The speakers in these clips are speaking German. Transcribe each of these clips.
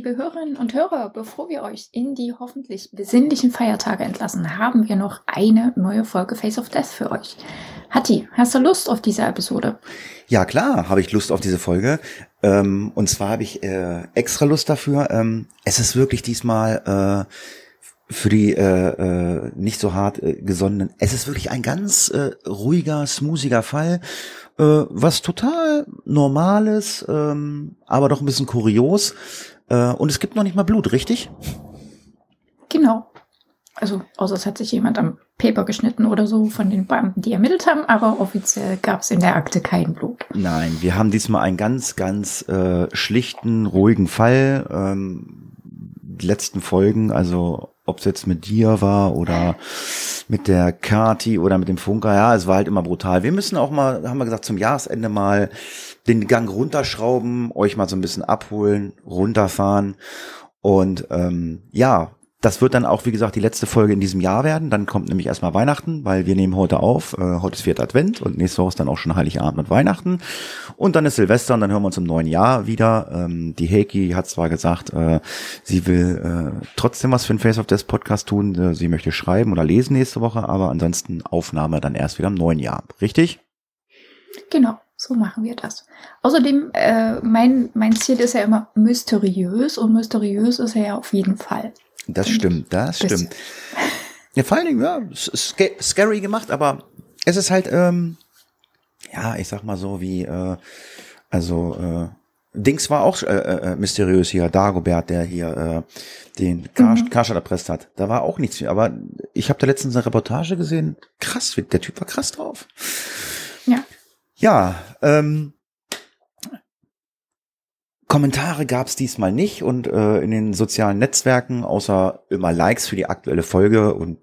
Liebe Hörerinnen und Hörer, bevor wir euch in die hoffentlich besinnlichen Feiertage entlassen, haben wir noch eine neue Folge Face of Death für euch. Hatti, hast du Lust auf diese Episode? Ja, klar, habe ich Lust auf diese Folge. Ähm, und zwar habe ich äh, extra Lust dafür. Ähm, es ist wirklich diesmal äh, für die äh, äh, nicht so hart äh, gesonnenen. Es ist wirklich ein ganz äh, ruhiger, smoothiger Fall. Äh, was total normales, ähm, aber doch ein bisschen kurios. Äh, und es gibt noch nicht mal Blut, richtig? Genau. Also, außer es hat sich jemand am Paper geschnitten oder so von den Beamten, die ermittelt haben, aber offiziell gab es in der Akte kein Blut. Nein, wir haben diesmal einen ganz, ganz äh, schlichten, ruhigen Fall. Ähm, die letzten Folgen, also ob es jetzt mit dir war oder mit der Kati oder mit dem Funker, ja, es war halt immer brutal. Wir müssen auch mal, haben wir gesagt, zum Jahresende mal den Gang runterschrauben, euch mal so ein bisschen abholen, runterfahren. Und ähm, ja, das wird dann auch, wie gesagt, die letzte Folge in diesem Jahr werden. Dann kommt nämlich erstmal Weihnachten, weil wir nehmen heute auf. Äh, heute ist vierter Advent und nächste Woche ist dann auch schon Heiligabend und Weihnachten. Und dann ist Silvester und dann hören wir uns im neuen Jahr wieder. Ähm, die Heiki hat zwar gesagt, äh, sie will äh, trotzdem was für den Face of Death Podcast tun. Sie möchte schreiben oder lesen nächste Woche, aber ansonsten Aufnahme dann erst wieder im neuen Jahr. Richtig? Genau, so machen wir das. Außerdem, mein, mein Ziel ist ja immer mysteriös und mysteriös ist er ja auf jeden Fall. Das stimmt, das stimmt. Ja, vor allen Dingen, ja, sca scary gemacht, aber es ist halt, ähm, ja, ich sag mal so wie, äh, also, äh, Dings war auch äh, äh, mysteriös hier, Dagobert, der hier äh, den Karsch, mhm. Karstadt erpresst hat. Da war auch nichts, aber ich habe da letztens eine Reportage gesehen. Krass, der Typ war krass drauf. Ja. Ja, ähm, Kommentare gab es diesmal nicht und äh, in den sozialen Netzwerken, außer immer Likes für die aktuelle Folge und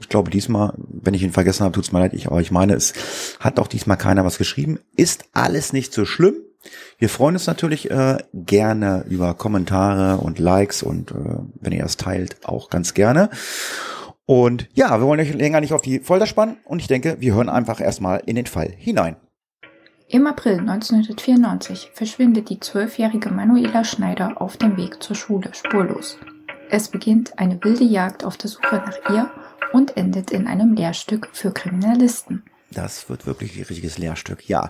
ich glaube diesmal, wenn ich ihn vergessen habe, tut's mir leid, ich, aber ich meine, es hat auch diesmal keiner was geschrieben. Ist alles nicht so schlimm. Wir freuen uns natürlich äh, gerne über Kommentare und Likes und äh, wenn ihr das teilt, auch ganz gerne. Und ja, wir wollen euch länger nicht auf die Folter spannen und ich denke, wir hören einfach erstmal in den Fall hinein. Im April 1994 verschwindet die zwölfjährige Manuela Schneider auf dem Weg zur Schule spurlos. Es beginnt eine wilde Jagd auf der Suche nach ihr und endet in einem Lehrstück für Kriminalisten. Das wird wirklich ein richtiges Lehrstück. Ja,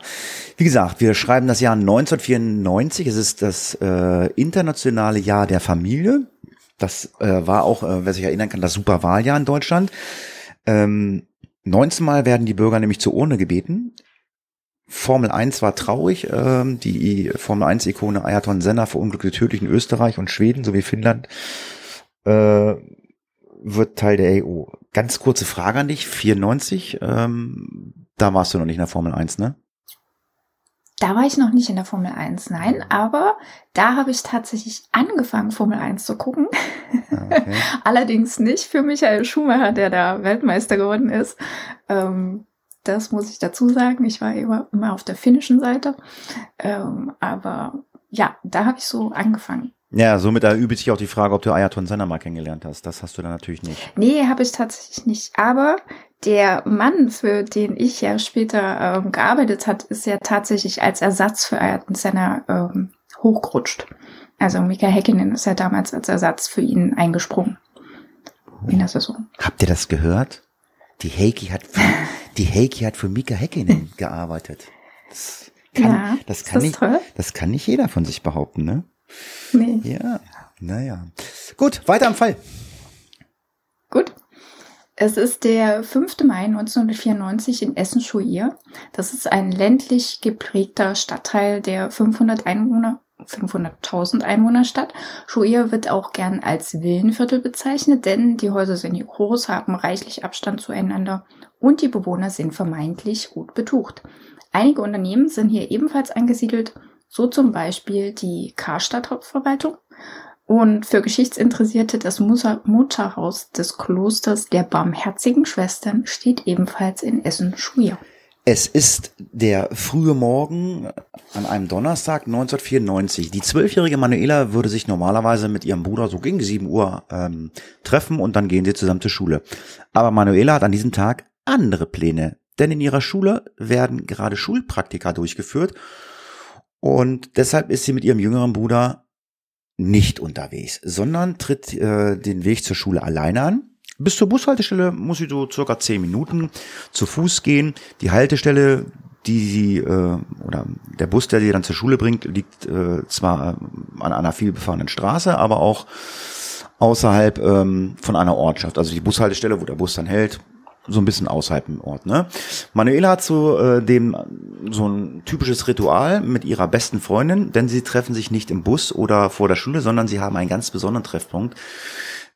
wie gesagt, wir schreiben das Jahr 1994. Es ist das äh, internationale Jahr der Familie. Das äh, war auch, äh, wer sich erinnern kann, das Superwahljahr in Deutschland. Ähm, 19 Mal werden die Bürger nämlich zur Urne gebeten. Formel 1 war traurig. Ähm, die Formel 1-Ikone Ayrton Senna verunglückte tödlich in Österreich und Schweden sowie Finnland äh, wird Teil der EU. Ganz kurze Frage an dich. 94, ähm, da warst du noch nicht in der Formel 1, ne? Da war ich noch nicht in der Formel 1, nein, aber da habe ich tatsächlich angefangen, Formel 1 zu gucken. Okay. Allerdings nicht für Michael Schumacher, der da Weltmeister geworden ist. Ähm, das muss ich dazu sagen. Ich war immer, immer auf der finnischen Seite. Ähm, aber ja, da habe ich so angefangen. Ja, somit erübt sich auch die Frage, ob du Ayaton Senna mal kennengelernt hast. Das hast du dann natürlich nicht. Nee, habe ich tatsächlich nicht. Aber der Mann, für den ich ja später ähm, gearbeitet hat, ist ja tatsächlich als Ersatz für Ayrton Senna ähm, hochgerutscht. Also Mika Häkkinen ist ja damals als Ersatz für ihn eingesprungen in der Saison. Habt ihr das gehört? Die Heiki hat die Heiki hat für Mika Häkkinen gearbeitet. Das kann, Ja, das kann das nicht, toll? das kann nicht jeder von sich behaupten, ne? Nee. Ja, naja. Gut, weiter am Fall. Gut. Es ist der 5. Mai 1994 in Essen-Schuir. Das ist ein ländlich geprägter Stadtteil der 500 Einwohner, 500.000 Einwohnerstadt. Schuir wird auch gern als Villenviertel bezeichnet, denn die Häuser sind groß, haben reichlich Abstand zueinander und die Bewohner sind vermeintlich gut betucht. Einige Unternehmen sind hier ebenfalls angesiedelt so zum Beispiel die Karstadt Hauptverwaltung und für Geschichtsinteressierte das Mutterhaus des Klosters der Barmherzigen Schwestern steht ebenfalls in Essen-Schuyer. Es ist der frühe Morgen an einem Donnerstag 1994. Die zwölfjährige Manuela würde sich normalerweise mit ihrem Bruder so gegen 7 Uhr ähm, treffen und dann gehen sie zusammen zur Schule. Aber Manuela hat an diesem Tag andere Pläne, denn in ihrer Schule werden gerade Schulpraktika durchgeführt und deshalb ist sie mit ihrem jüngeren Bruder nicht unterwegs, sondern tritt äh, den Weg zur Schule alleine an bis zur Bushaltestelle muss sie so circa zehn Minuten zu Fuß gehen. Die Haltestelle, die sie äh, oder der Bus, der sie dann zur Schule bringt, liegt äh, zwar an einer vielbefahrenen Straße, aber auch außerhalb ähm, von einer Ortschaft. Also die Bushaltestelle, wo der Bus dann hält, so ein bisschen außerhalb im Ort. Ne? Manuela hat so äh, dem so ein typisches Ritual mit ihrer besten Freundin, denn sie treffen sich nicht im Bus oder vor der Schule, sondern sie haben einen ganz besonderen Treffpunkt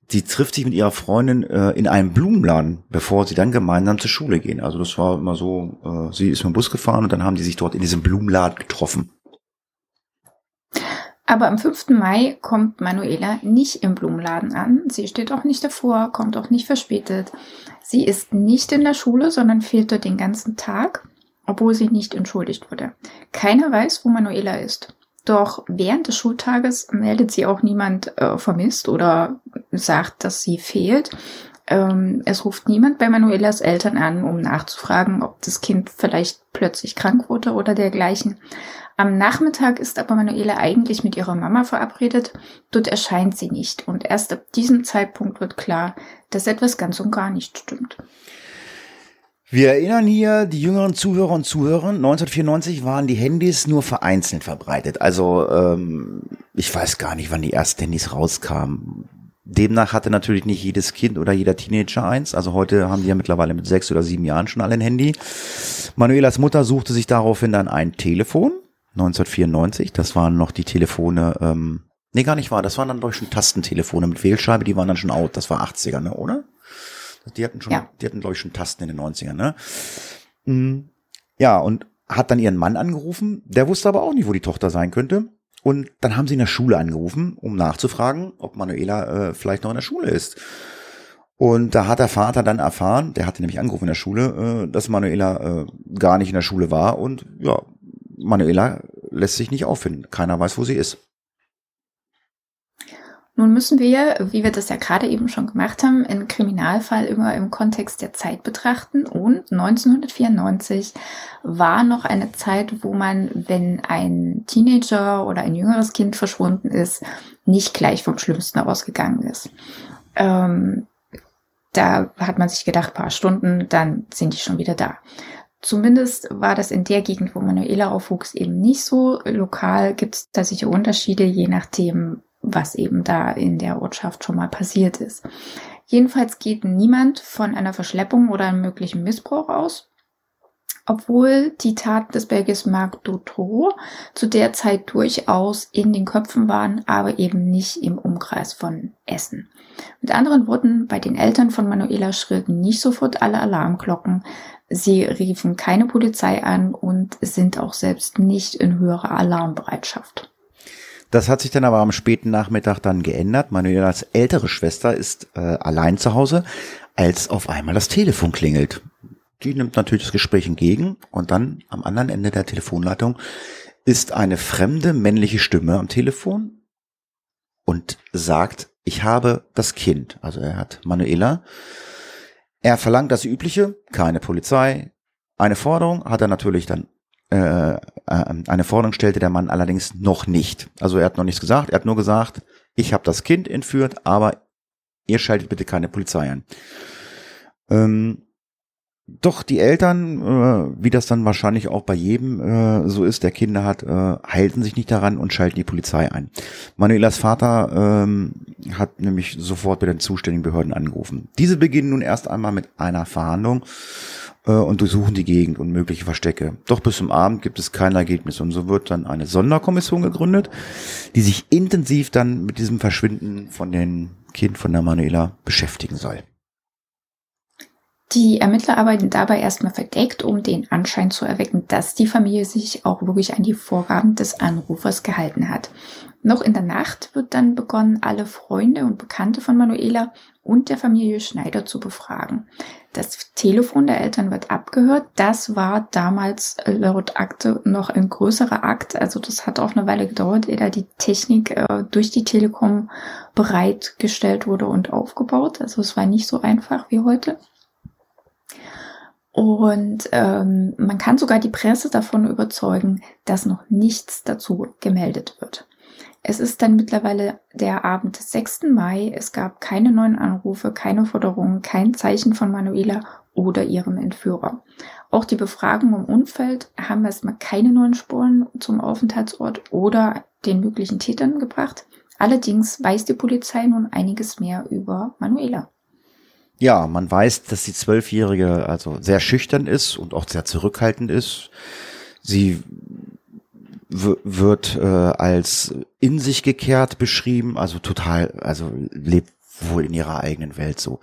sie trifft sich mit ihrer Freundin äh, in einem Blumenladen, bevor sie dann gemeinsam zur Schule gehen. Also das war immer so, äh, sie ist mit dem Bus gefahren und dann haben die sich dort in diesem Blumenladen getroffen. Aber am 5. Mai kommt Manuela nicht im Blumenladen an. Sie steht auch nicht davor, kommt auch nicht verspätet. Sie ist nicht in der Schule, sondern fehlt dort den ganzen Tag, obwohl sie nicht entschuldigt wurde. Keiner weiß, wo Manuela ist. Doch während des Schultages meldet sie auch niemand äh, vermisst oder sagt, dass sie fehlt. Ähm, es ruft niemand bei Manuelas Eltern an, um nachzufragen, ob das Kind vielleicht plötzlich krank wurde oder dergleichen. Am Nachmittag ist aber Manuela eigentlich mit ihrer Mama verabredet. Dort erscheint sie nicht. Und erst ab diesem Zeitpunkt wird klar, dass etwas ganz und gar nicht stimmt. Wir erinnern hier die jüngeren Zuhörer und Zuhörer, 1994 waren die Handys nur vereinzelt verbreitet. Also ähm, ich weiß gar nicht, wann die ersten Handys rauskamen. Demnach hatte natürlich nicht jedes Kind oder jeder Teenager eins. Also heute haben die ja mittlerweile mit sechs oder sieben Jahren schon alle ein Handy. Manuelas Mutter suchte sich daraufhin dann ein Telefon, 1994. Das waren noch die Telefone, ähm, nee, gar nicht wahr. Das waren dann doch schon Tastentelefone mit Wählscheibe, die waren dann schon out. Das war 80er, ne, oder? Die hatten schon, ja. die hatten, glaube ich, schon Tasten in den 90ern, ne? Mm, ja, und hat dann ihren Mann angerufen. Der wusste aber auch nicht, wo die Tochter sein könnte. Und dann haben sie in der Schule angerufen, um nachzufragen, ob Manuela äh, vielleicht noch in der Schule ist. Und da hat der Vater dann erfahren, der hatte nämlich angerufen in der Schule, äh, dass Manuela äh, gar nicht in der Schule war. Und ja, Manuela lässt sich nicht auffinden. Keiner weiß, wo sie ist. Nun müssen wir, wie wir das ja gerade eben schon gemacht haben, einen Kriminalfall immer im Kontext der Zeit betrachten. Und 1994 war noch eine Zeit, wo man, wenn ein Teenager oder ein jüngeres Kind verschwunden ist, nicht gleich vom Schlimmsten ausgegangen ist. Ähm, da hat man sich gedacht, paar Stunden, dann sind die schon wieder da. Zumindest war das in der Gegend, wo Manuela aufwuchs, eben nicht so. Lokal gibt es da sicher Unterschiede, je nachdem, was eben da in der Ortschaft schon mal passiert ist. Jedenfalls geht niemand von einer Verschleppung oder einem möglichen Missbrauch aus, obwohl die Taten des Belgiers Marc Dutro zu der Zeit durchaus in den Köpfen waren, aber eben nicht im Umkreis von Essen. Mit anderen Worten, bei den Eltern von Manuela schrillten nicht sofort alle Alarmglocken, sie riefen keine Polizei an und sind auch selbst nicht in höherer Alarmbereitschaft. Das hat sich dann aber am späten Nachmittag dann geändert. Manuelas ältere Schwester ist äh, allein zu Hause, als auf einmal das Telefon klingelt. Die nimmt natürlich das Gespräch entgegen und dann am anderen Ende der Telefonleitung ist eine fremde männliche Stimme am Telefon und sagt, ich habe das Kind. Also er hat Manuela. Er verlangt das Übliche, keine Polizei. Eine Forderung hat er natürlich dann äh, äh, eine Forderung stellte der Mann allerdings noch nicht. Also er hat noch nichts gesagt, er hat nur gesagt, ich habe das Kind entführt, aber ihr schaltet bitte keine Polizei ein. Ähm, doch die Eltern, äh, wie das dann wahrscheinlich auch bei jedem äh, so ist, der Kinder hat, äh, halten sich nicht daran und schalten die Polizei ein. Manuelas Vater ähm, hat nämlich sofort bei den zuständigen Behörden angerufen. Diese beginnen nun erst einmal mit einer Verhandlung äh, und durchsuchen die Gegend und mögliche Verstecke. Doch bis zum Abend gibt es kein Ergebnis und so wird dann eine Sonderkommission gegründet, die sich intensiv dann mit diesem Verschwinden von den Kind von der Manuela beschäftigen soll. Die Ermittler arbeiten dabei erstmal verdeckt, um den Anschein zu erwecken, dass die Familie sich auch wirklich an die Vorgaben des Anrufers gehalten hat. Noch in der Nacht wird dann begonnen, alle Freunde und Bekannte von Manuela und der Familie Schneider zu befragen. Das Telefon der Eltern wird abgehört. Das war damals laut Akte noch ein größerer Akt. Also das hat auch eine Weile gedauert, ehe da die Technik äh, durch die Telekom bereitgestellt wurde und aufgebaut. Also es war nicht so einfach wie heute. Und ähm, man kann sogar die Presse davon überzeugen, dass noch nichts dazu gemeldet wird. Es ist dann mittlerweile der Abend des 6. Mai. Es gab keine neuen Anrufe, keine Forderungen, kein Zeichen von Manuela oder ihrem Entführer. Auch die Befragung im Umfeld haben erstmal keine neuen Spuren zum Aufenthaltsort oder den möglichen Tätern gebracht. Allerdings weiß die Polizei nun einiges mehr über Manuela. Ja, man weiß, dass die Zwölfjährige also sehr schüchtern ist und auch sehr zurückhaltend ist. Sie wird äh, als in sich gekehrt beschrieben, also total, also lebt wohl in ihrer eigenen Welt so.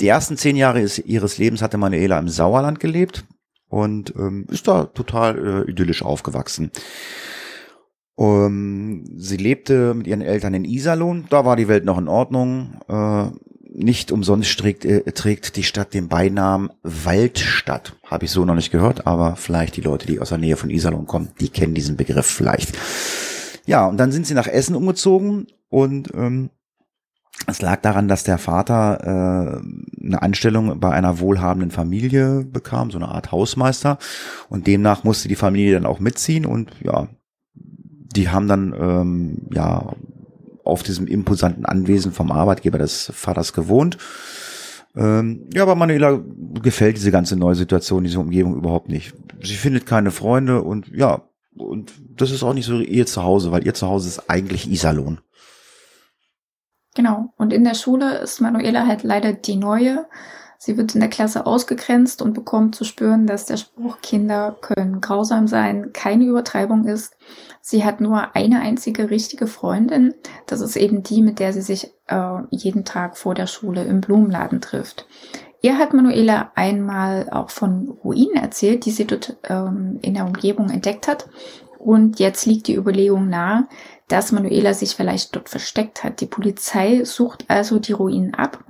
Die ersten zehn Jahre ist, ihres Lebens hatte Manuela im Sauerland gelebt und ähm, ist da total äh, idyllisch aufgewachsen. Um, sie lebte mit ihren Eltern in Iserlohn, da war die Welt noch in Ordnung. Äh, nicht umsonst trägt, äh, trägt die Stadt den Beinamen Waldstadt. Habe ich so noch nicht gehört, aber vielleicht die Leute, die aus der Nähe von Iserlohn kommen, die kennen diesen Begriff vielleicht. Ja, und dann sind sie nach Essen umgezogen und ähm, es lag daran, dass der Vater äh, eine Anstellung bei einer wohlhabenden Familie bekam, so eine Art Hausmeister. Und demnach musste die Familie dann auch mitziehen und ja, die haben dann ähm, ja auf diesem imposanten Anwesen vom Arbeitgeber des Vaters gewohnt. Ähm, ja, aber Manuela gefällt diese ganze neue Situation, diese Umgebung überhaupt nicht. Sie findet keine Freunde und ja, und das ist auch nicht so ihr Zuhause, weil ihr Zuhause ist eigentlich Iserlohn. Genau. Und in der Schule ist Manuela halt leider die Neue. Sie wird in der Klasse ausgegrenzt und bekommt zu spüren, dass der Spruch Kinder können grausam sein keine Übertreibung ist. Sie hat nur eine einzige richtige Freundin. Das ist eben die, mit der sie sich äh, jeden Tag vor der Schule im Blumenladen trifft. Ihr hat Manuela einmal auch von Ruinen erzählt, die sie dort ähm, in der Umgebung entdeckt hat. Und jetzt liegt die Überlegung nahe, dass Manuela sich vielleicht dort versteckt hat. Die Polizei sucht also die Ruinen ab,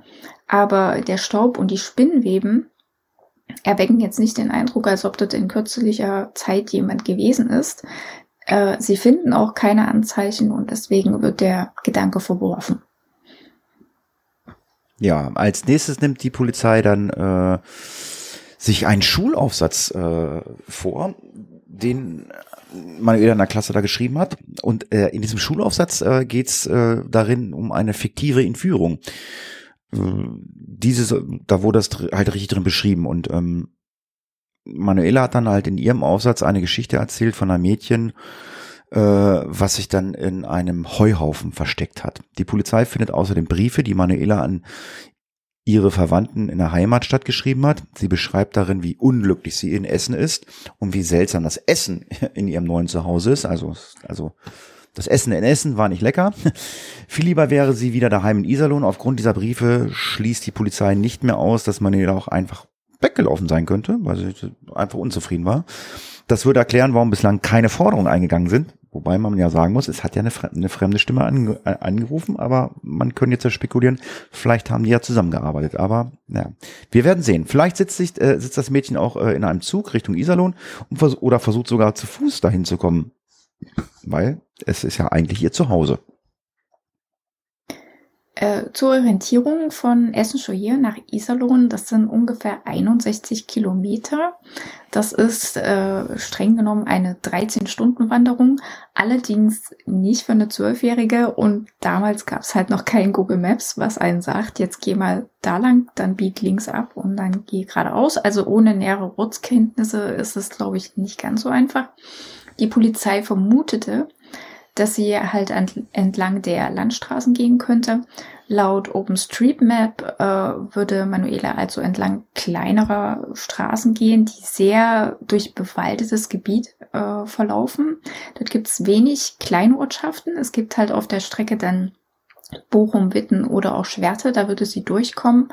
aber der Staub und die Spinnweben erwecken jetzt nicht den Eindruck, als ob dort in kürzlicher Zeit jemand gewesen ist. Äh, sie finden auch keine Anzeichen und deswegen wird der Gedanke verworfen. Ja, als nächstes nimmt die Polizei dann äh, sich einen Schulaufsatz äh, vor, den Manuela in der Klasse da geschrieben hat. Und äh, in diesem Schulaufsatz äh, geht es äh, darin um eine fiktive Entführung. Äh, dieses, da wurde das halt richtig drin beschrieben und ähm, Manuela hat dann halt in ihrem Aufsatz eine Geschichte erzählt von einem Mädchen, äh, was sich dann in einem Heuhaufen versteckt hat. Die Polizei findet außerdem Briefe, die Manuela an ihre Verwandten in der Heimatstadt geschrieben hat. Sie beschreibt darin, wie unglücklich sie in Essen ist und wie seltsam das Essen in ihrem neuen Zuhause ist. Also, also das Essen in Essen war nicht lecker. Viel lieber wäre sie wieder daheim in Iserlohn. Aufgrund dieser Briefe schließt die Polizei nicht mehr aus, dass Manuela auch einfach weggelaufen sein könnte, weil sie einfach unzufrieden war. Das würde erklären, warum bislang keine Forderungen eingegangen sind. Wobei man ja sagen muss, es hat ja eine, fremde Stimme äh, angerufen, aber man könnte jetzt ja spekulieren, vielleicht haben die ja zusammengearbeitet. Aber ja, wir werden sehen. Vielleicht sitzt, sich, äh, sitzt das Mädchen auch äh, in einem Zug Richtung Iserlohn und vers oder versucht sogar zu Fuß dahin zu kommen. Weil es ist ja eigentlich ihr Zuhause. Äh, zur Orientierung von Essen-Scheuer nach Iserlohn, das sind ungefähr 61 Kilometer. Das ist äh, streng genommen eine 13-Stunden-Wanderung, allerdings nicht für eine Zwölfjährige und damals gab es halt noch kein Google Maps, was einen sagt, jetzt geh mal da lang, dann bieg links ab und dann geh geradeaus. Also ohne nähere Ortskenntnisse ist es, glaube ich, nicht ganz so einfach. Die Polizei vermutete, dass sie halt entlang der Landstraßen gehen könnte. Laut OpenStreetMap äh, würde Manuela also entlang kleinerer Straßen gehen, die sehr durch bewaldetes Gebiet äh, verlaufen. Dort gibt es wenig kleine Ortschaften. Es gibt halt auf der Strecke dann Bochum, Witten oder auch Schwerte, da würde sie durchkommen.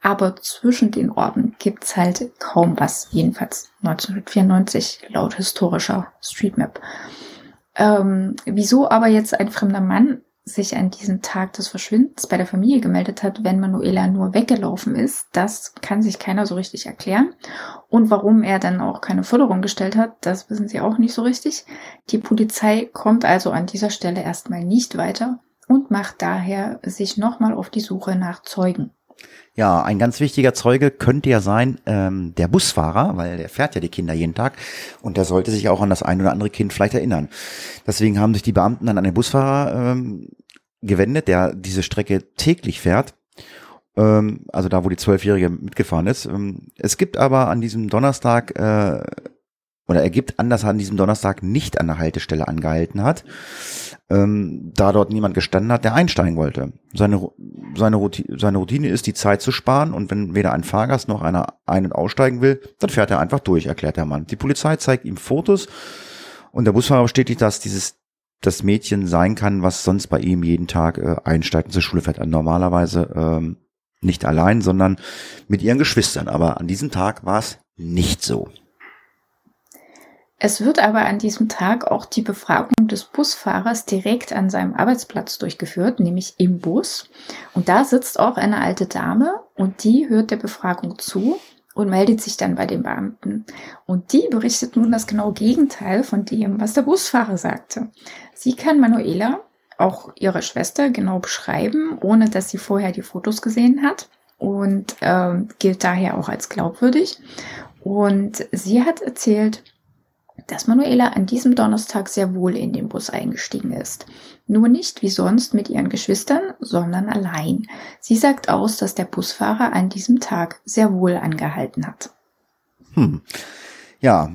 Aber zwischen den Orten gibt's halt kaum was, jedenfalls 1994 laut historischer Streetmap. Ähm, wieso aber jetzt ein fremder Mann sich an diesem Tag des Verschwindens bei der Familie gemeldet hat, wenn Manuela nur weggelaufen ist, das kann sich keiner so richtig erklären. Und warum er dann auch keine Forderung gestellt hat, das wissen sie auch nicht so richtig. Die Polizei kommt also an dieser Stelle erstmal nicht weiter und macht daher sich nochmal auf die Suche nach Zeugen. Ja, ein ganz wichtiger Zeuge könnte ja sein ähm, der Busfahrer, weil der fährt ja die Kinder jeden Tag und der sollte sich auch an das ein oder andere Kind vielleicht erinnern. Deswegen haben sich die Beamten dann an den Busfahrer ähm, gewendet, der diese Strecke täglich fährt. Ähm, also da, wo die Zwölfjährige mitgefahren ist. Ähm, es gibt aber an diesem Donnerstag äh, oder er gibt an, dass er an diesem Donnerstag nicht an der Haltestelle angehalten hat, ähm, da dort niemand gestanden hat, der einsteigen wollte. Seine, seine, Routine, seine Routine ist, die Zeit zu sparen und wenn weder ein Fahrgast noch einer ein- und aussteigen will, dann fährt er einfach durch, erklärt der Mann. Die Polizei zeigt ihm Fotos und der Busfahrer bestätigt, dass dieses das Mädchen sein kann, was sonst bei ihm jeden Tag äh, einsteigt und zur Schule fährt. Normalerweise ähm, nicht allein, sondern mit ihren Geschwistern. Aber an diesem Tag war es nicht so. Es wird aber an diesem Tag auch die Befragung des Busfahrers direkt an seinem Arbeitsplatz durchgeführt, nämlich im Bus. Und da sitzt auch eine alte Dame und die hört der Befragung zu und meldet sich dann bei den Beamten. Und die berichtet nun das genaue Gegenteil von dem, was der Busfahrer sagte. Sie kann Manuela, auch ihre Schwester, genau beschreiben, ohne dass sie vorher die Fotos gesehen hat und äh, gilt daher auch als glaubwürdig. Und sie hat erzählt, dass Manuela an diesem Donnerstag sehr wohl in den Bus eingestiegen ist. Nur nicht wie sonst mit ihren Geschwistern, sondern allein. Sie sagt aus, dass der Busfahrer an diesem Tag sehr wohl angehalten hat. Hm. Ja,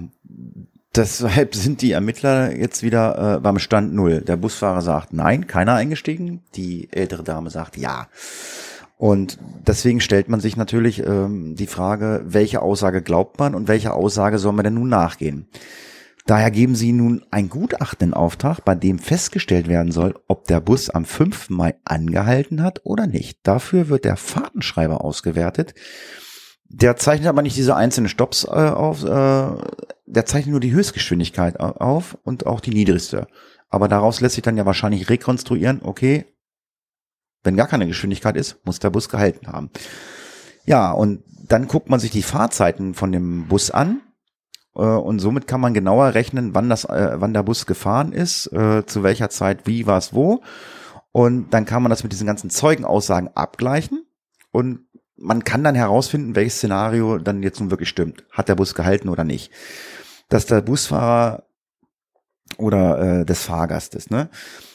deshalb sind die Ermittler jetzt wieder äh, beim Stand Null. Der Busfahrer sagt nein, keiner eingestiegen. Die ältere Dame sagt ja. Und deswegen stellt man sich natürlich ähm, die Frage, welche Aussage glaubt man und welche Aussage soll man denn nun nachgehen? Daher geben sie nun ein Gutachten in Auftrag, bei dem festgestellt werden soll, ob der Bus am 5. Mai angehalten hat oder nicht. Dafür wird der Fahrtenschreiber ausgewertet. Der zeichnet aber nicht diese einzelnen Stops äh, auf, äh, der zeichnet nur die Höchstgeschwindigkeit auf und auch die niedrigste. Aber daraus lässt sich dann ja wahrscheinlich rekonstruieren, okay, wenn gar keine Geschwindigkeit ist, muss der Bus gehalten haben. Ja, und dann guckt man sich die Fahrzeiten von dem Bus an und somit kann man genauer rechnen, wann das, äh, wann der Bus gefahren ist, äh, zu welcher Zeit, wie, was, wo. Und dann kann man das mit diesen ganzen Zeugenaussagen abgleichen und man kann dann herausfinden, welches Szenario dann jetzt nun wirklich stimmt. Hat der Bus gehalten oder nicht? Dass der Busfahrer oder äh, des Fahrgastes, ne?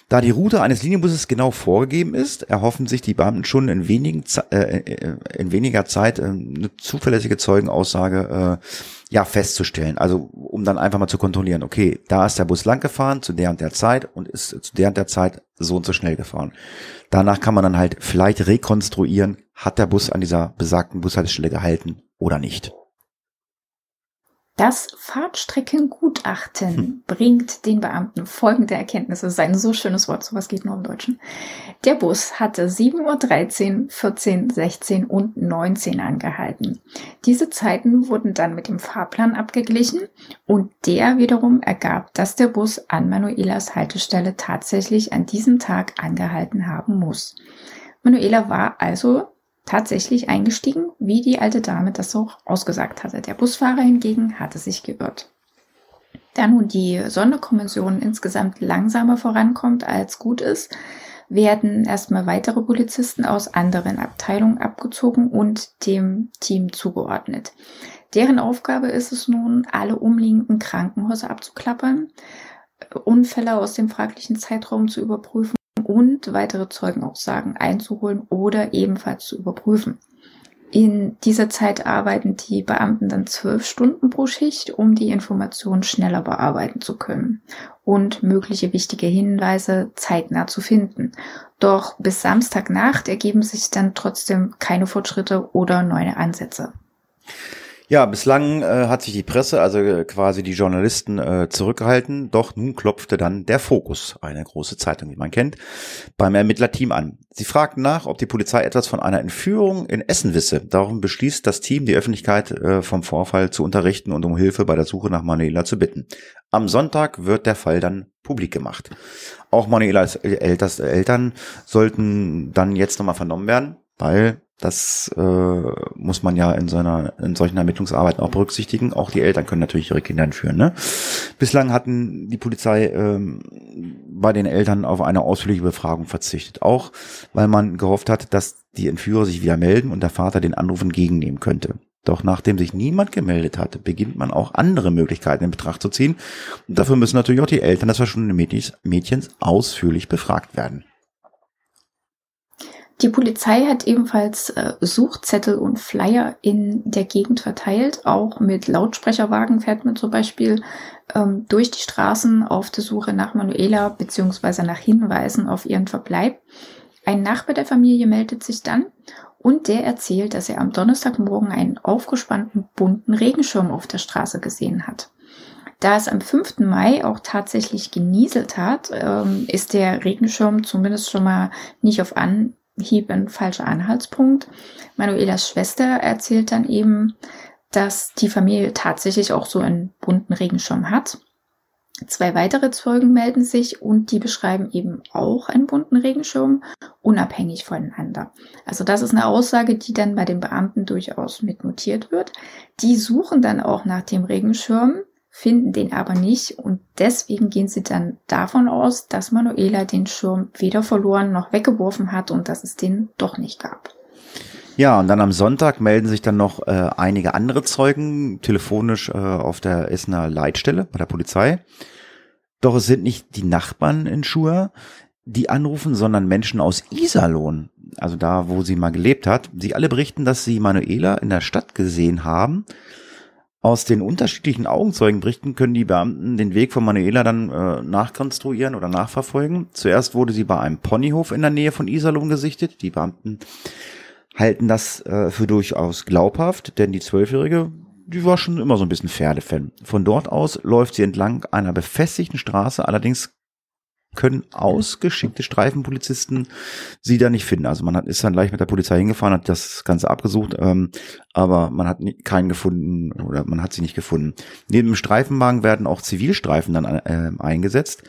Da die Route eines Linienbusses genau vorgegeben ist, erhoffen sich die Beamten schon in, wenigen, äh, äh, in weniger Zeit äh, eine zuverlässige Zeugenaussage äh, ja festzustellen. Also um dann einfach mal zu kontrollieren, okay, da ist der Bus lang gefahren zu der und der Zeit und ist zu der und der Zeit so und so schnell gefahren. Danach kann man dann halt vielleicht rekonstruieren, hat der Bus an dieser besagten Bushaltestelle gehalten oder nicht. Das Fahrtstreckengutachten hm. bringt den Beamten folgende Erkenntnisse. Das ist ein so schönes Wort, sowas geht nur im Deutschen. Der Bus hatte 7.13 Uhr, 14, 16 und 19 angehalten. Diese Zeiten wurden dann mit dem Fahrplan abgeglichen und der wiederum ergab, dass der Bus an Manuelas Haltestelle tatsächlich an diesem Tag angehalten haben muss. Manuela war also tatsächlich eingestiegen, wie die alte Dame das auch ausgesagt hatte. Der Busfahrer hingegen hatte sich geirrt. Da nun die Sonderkommission insgesamt langsamer vorankommt als gut ist, werden erstmal weitere Polizisten aus anderen Abteilungen abgezogen und dem Team zugeordnet. Deren Aufgabe ist es nun, alle umliegenden Krankenhäuser abzuklappern, Unfälle aus dem fraglichen Zeitraum zu überprüfen und weitere Zeugenaussagen einzuholen oder ebenfalls zu überprüfen. In dieser Zeit arbeiten die Beamten dann zwölf Stunden pro Schicht, um die Informationen schneller bearbeiten zu können und mögliche wichtige Hinweise zeitnah zu finden. Doch bis Samstagnacht ergeben sich dann trotzdem keine Fortschritte oder neue Ansätze. Ja, bislang äh, hat sich die Presse, also äh, quasi die Journalisten, äh, zurückgehalten. Doch nun klopfte dann der Fokus, eine große Zeitung, wie man kennt, beim Ermittlerteam an. Sie fragten nach, ob die Polizei etwas von einer Entführung in Essen wisse. Darum beschließt das Team, die Öffentlichkeit äh, vom Vorfall zu unterrichten und um Hilfe bei der Suche nach Manuela zu bitten. Am Sonntag wird der Fall dann publik gemacht. Auch Manuelas Eltern sollten dann jetzt nochmal vernommen werden, weil das äh, muss man ja in seiner in solchen Ermittlungsarbeiten auch berücksichtigen. Auch die Eltern können natürlich ihre Kinder entführen. Ne? Bislang hatten die Polizei ähm, bei den Eltern auf eine ausführliche Befragung verzichtet, auch weil man gehofft hat, dass die Entführer sich wieder melden und der Vater den Anruf entgegennehmen könnte. Doch nachdem sich niemand gemeldet hatte, beginnt man auch andere Möglichkeiten in Betracht zu ziehen. Und dafür müssen natürlich auch die Eltern des verschwundenen Mädchens ausführlich befragt werden. Die Polizei hat ebenfalls äh, Suchzettel und Flyer in der Gegend verteilt. Auch mit Lautsprecherwagen fährt man zum Beispiel ähm, durch die Straßen auf der Suche nach Manuela beziehungsweise nach Hinweisen auf ihren Verbleib. Ein Nachbar der Familie meldet sich dann und der erzählt, dass er am Donnerstagmorgen einen aufgespannten bunten Regenschirm auf der Straße gesehen hat. Da es am 5. Mai auch tatsächlich genieselt hat, ähm, ist der Regenschirm zumindest schon mal nicht auf an Hieb ein falscher Anhaltspunkt. Manuelas Schwester erzählt dann eben, dass die Familie tatsächlich auch so einen bunten Regenschirm hat. Zwei weitere Zeugen melden sich und die beschreiben eben auch einen bunten Regenschirm, unabhängig voneinander. Also das ist eine Aussage, die dann bei den Beamten durchaus mitnotiert wird. Die suchen dann auch nach dem Regenschirm, finden den aber nicht und deswegen gehen sie dann davon aus, dass Manuela den Schirm weder verloren noch weggeworfen hat und dass es den doch nicht gab. Ja, und dann am Sonntag melden sich dann noch äh, einige andere Zeugen telefonisch äh, auf der Essener Leitstelle bei der Polizei. Doch es sind nicht die Nachbarn in Schur, die anrufen, sondern Menschen aus Iserlohn, also da, wo sie mal gelebt hat. Sie alle berichten, dass sie Manuela in der Stadt gesehen haben aus den unterschiedlichen Augenzeugenberichten können die Beamten den Weg von Manuela dann äh, nachkonstruieren oder nachverfolgen. Zuerst wurde sie bei einem Ponyhof in der Nähe von Iserlohn gesichtet. Die Beamten halten das äh, für durchaus glaubhaft, denn die Zwölfjährige, die war schon immer so ein bisschen Pferdefan. Von dort aus läuft sie entlang einer befestigten Straße, allerdings können ausgeschickte Streifenpolizisten sie da nicht finden. Also man hat, ist dann gleich mit der Polizei hingefahren, hat das Ganze abgesucht, ähm, aber man hat nie, keinen gefunden oder man hat sie nicht gefunden. Neben dem Streifenwagen werden auch Zivilstreifen dann äh, eingesetzt.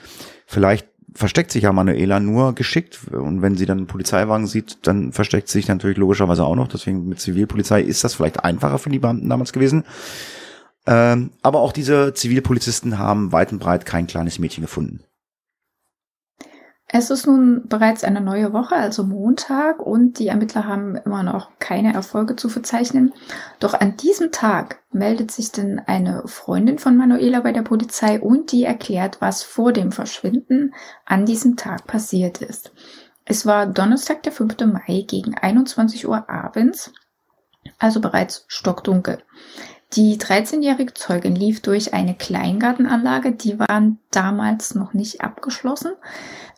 Vielleicht versteckt sich ja Manuela nur geschickt und wenn sie dann einen Polizeiwagen sieht, dann versteckt sie sich natürlich logischerweise auch noch. Deswegen mit Zivilpolizei ist das vielleicht einfacher für die Beamten damals gewesen. Ähm, aber auch diese Zivilpolizisten haben weit und breit kein kleines Mädchen gefunden. Es ist nun bereits eine neue Woche, also Montag, und die Ermittler haben immer noch keine Erfolge zu verzeichnen. Doch an diesem Tag meldet sich dann eine Freundin von Manuela bei der Polizei und die erklärt, was vor dem Verschwinden an diesem Tag passiert ist. Es war Donnerstag, der 5. Mai gegen 21 Uhr abends, also bereits stockdunkel. Die 13-jährige Zeugin lief durch eine Kleingartenanlage, die waren damals noch nicht abgeschlossen